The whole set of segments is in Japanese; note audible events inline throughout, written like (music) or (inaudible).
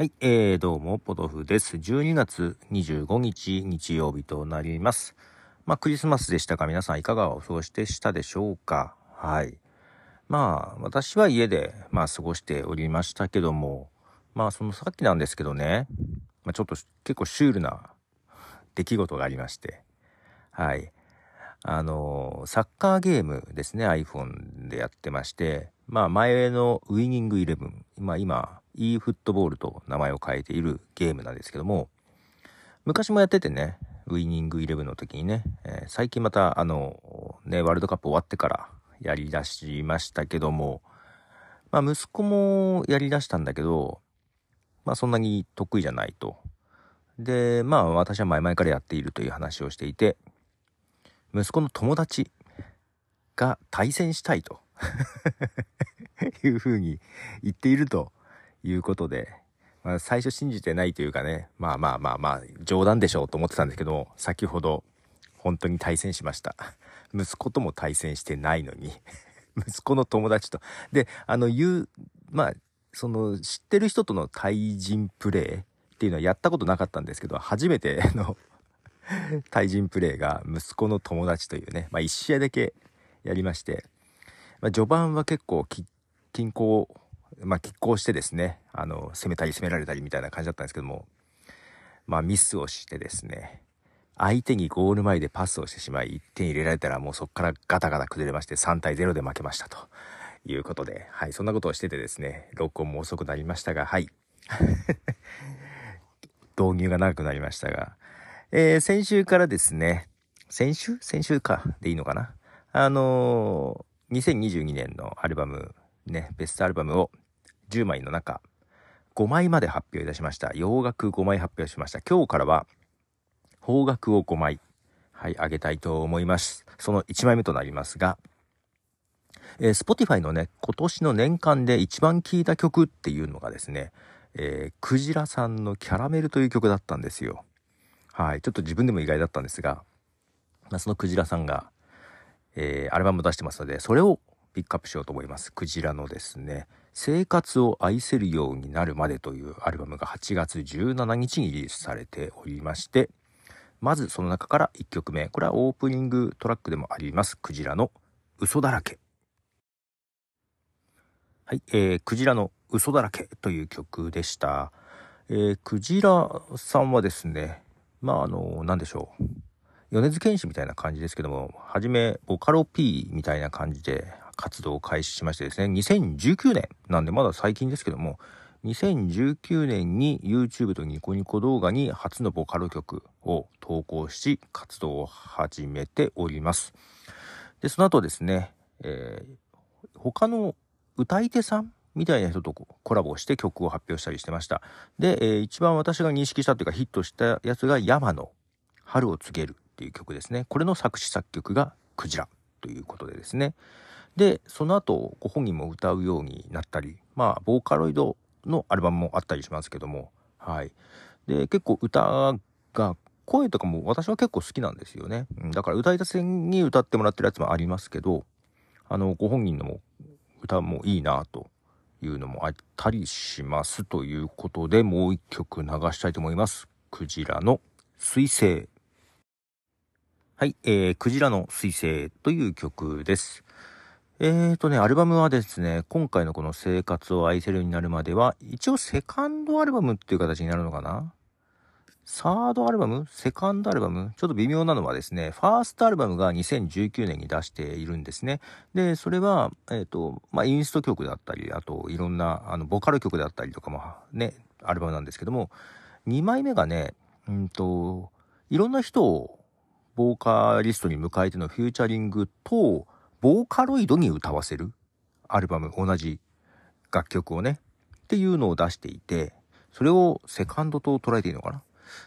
はい、えー、どうも、ポトフです。12月25日日曜日となります。まあ、クリスマスでしたが、皆さんいかがお過ごしでしたでしょうか？はい。まあ、私は家で、まあ、過ごしておりましたけども、まあ、そのさっきなんですけどね、まあ、ちょっと結構シュールな出来事がありまして、はい。あの、サッカーゲームですね、iPhone でやってまして、まあ前のウイニングイレブン、まあ今、e フットボールと名前を変えているゲームなんですけども、昔もやっててね、ウイニングイレブンの時にね、えー最近またあの、ね、ワールドカップ終わってからやり出しましたけども、まあ息子もやり出したんだけど、まあそんなに得意じゃないと。で、まあ私は前々からやっているという話をしていて、息子の友達が対戦したいと (laughs) いうふうに言っているということで、まあ、最初信じてないというかね、まあまあまあまあ冗談でしょうと思ってたんですけど、先ほど本当に対戦しました。息子とも対戦してないのに、(laughs) 息子の友達と。で、あの言う、まあ、その知ってる人との対人プレーっていうのはやったことなかったんですけど、初めての対人プレーが息子の友達というね、まあ、1試合だけやりまして、まあ、序盤は結構き均衡、まあ、拮抗してですねあの攻めたり攻められたりみたいな感じだったんですけども、まあ、ミスをしてですね相手にゴール前でパスをしてしまい1点入れられたらもうそこからガタガタ崩れまして3対0で負けましたと。いうことで、はい、そんなことをしててですね録音も遅くなりましたがはい。(laughs) 導入が長くなりましたがえー先週からですね、先週？先週か。でいいのかな？あのー2022年のアルバム、ね、ベストアルバムを10枚の中、5枚まで発表いたしました。洋楽5枚発表しました。今日からは、邦楽を5枚、はい、あげたいと思います。その1枚目となりますが、えー Spotify のね、今年の年間で一番聴いた曲っていうのがですね、えークジラさんのキャラメルという曲だったんですよ。はい、ちょっと自分でも意外だったんですが、まあ、そのクジラさんが、えーアルバム出してますので、それをピックアップしようと思います。クジラのですね、生活を愛せるようになるまでというアルバムが8月17日にリリースされておりまして、まずその中から1曲目、これはオープニングトラックでもあります、クジラの嘘だらけ。はい、えー、クジラの嘘だらけという曲でした。えー、クジラさんはですね、まああの、なんでしょう。米津玄師みたいな感じですけども、はじめ、ボカロ P みたいな感じで活動を開始しましてですね、2019年なんでまだ最近ですけども、2019年に YouTube とニコニコ動画に初のボカロ曲を投稿し、活動を始めております。で、その後ですね、えー他の歌い手さんみたいな人とコラボして曲を発表したりしてました。で、えー一番私が認識したというかヒットしたやつが山の春を告げるっていう曲ですね。これの作詞作曲がクジラということでですね。で、その後ご本人も歌うようになったり、まあ、ボーカロイドのアルバムもあったりしますけども、はい。で、結構歌が、声とかも私は結構好きなんですよね。うんだから歌い出せに歌ってもらってるやつもありますけど、あの、ご本人の歌もいいなというのもあったりしますということで、もう一曲流したいと思います。クジラの水星。はい、えー、クジラの水星という曲です。えーとね、アルバムはですね、今回のこの生活を愛せるようになるまでは、一応セカンドアルバムっていう形になるのかな？サードアルバム？セカンドアルバム？ちょっと微妙なのはですね、ファーストアルバムが2019年に出しているんですね。で、それは、えっ、と、まあ、インスト曲だったり、あと、いろんな、あの、ボカロ曲だったりとかも、ね、アルバムなんですけども、2枚目がね、うんと、いろんな人を、ボーカリストに迎えてのフューチャリングと、ボーカロイドに歌わせる？アルバム、同じ楽曲をね、っていうのを出していて、それをセカンドと捉えていいのかな？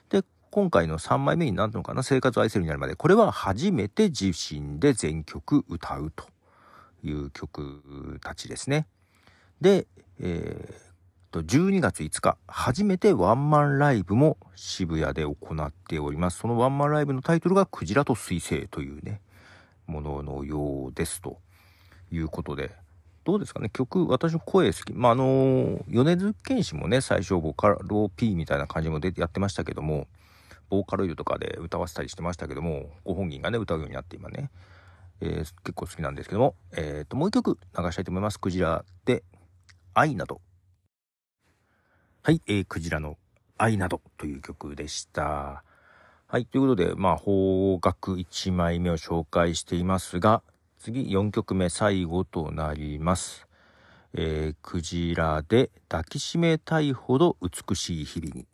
で、今回の3枚目になるのかな？生活を愛せるになるまで。これは初めて自身で全曲歌うという曲たちですね。で、えー、と、12月5日、初めてワンマンライブも渋谷で行っております。そのワンマンライブのタイトルがクジラと水星というね、もののようですということで、どうですかね？曲、私の声好き。まあ、あの、米津玄師もね、最初ボカロ P みたいな感じもでやってましたけども、ボーカロイドとかで歌わせたりしてましたけども、ご本人がね、歌うようになって今ね、えー、結構好きなんですけども、えっ、と、もう一曲流したいと思います。クジラで、愛など。はい、えー、クジラの愛などという曲でした。はい、ということで、まあ、方角1枚目を紹介していますが、次4曲目最後となります。えー、クジラで抱きしめたいほど美しい日々に。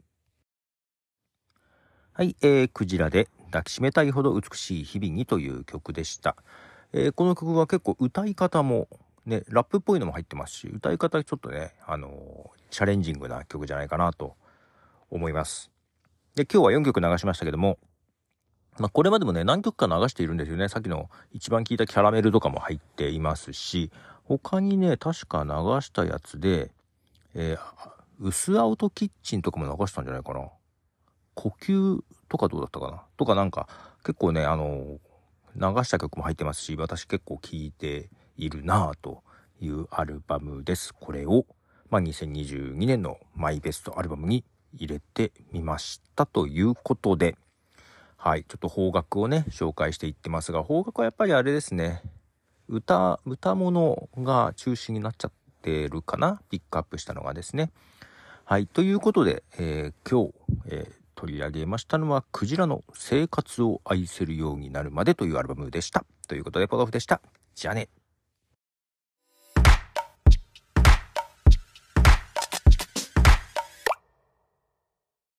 はい、えー、クジラで抱きしめたいほど美しい日々にという曲でした。えー、この曲は結構歌い方もね、ラップっぽいのも入ってますし、歌い方ちょっとね、あのー、チャレンジングな曲じゃないかなと思います。で、今日は4曲流しましたけども、まあ、これまでもね、何曲か流しているんですよね。さっきの一番聴いたキャラメルとかも入っていますし、他にね、確か流したやつで、えー、薄アウトキッチンとかも流したんじゃないかな。呼吸とかどうだったかなとかなんか、結構ね、あの、流した曲も入ってますし、私結構聴いているなぁというアルバムです。これを、まあ、2022年のマイベストアルバムに入れてみましたということで、はい、ちょっと方角をね、紹介していってますが、方角はやっぱりあれですね、歌、歌物が中心になっちゃってるかな？ピックアップしたのがですね。はい、ということで、えー、今日、えー、取り上げましたのは、クジラの生活を愛せるようになるまでというアルバムでした。ということで、ポドフでした。じゃあね。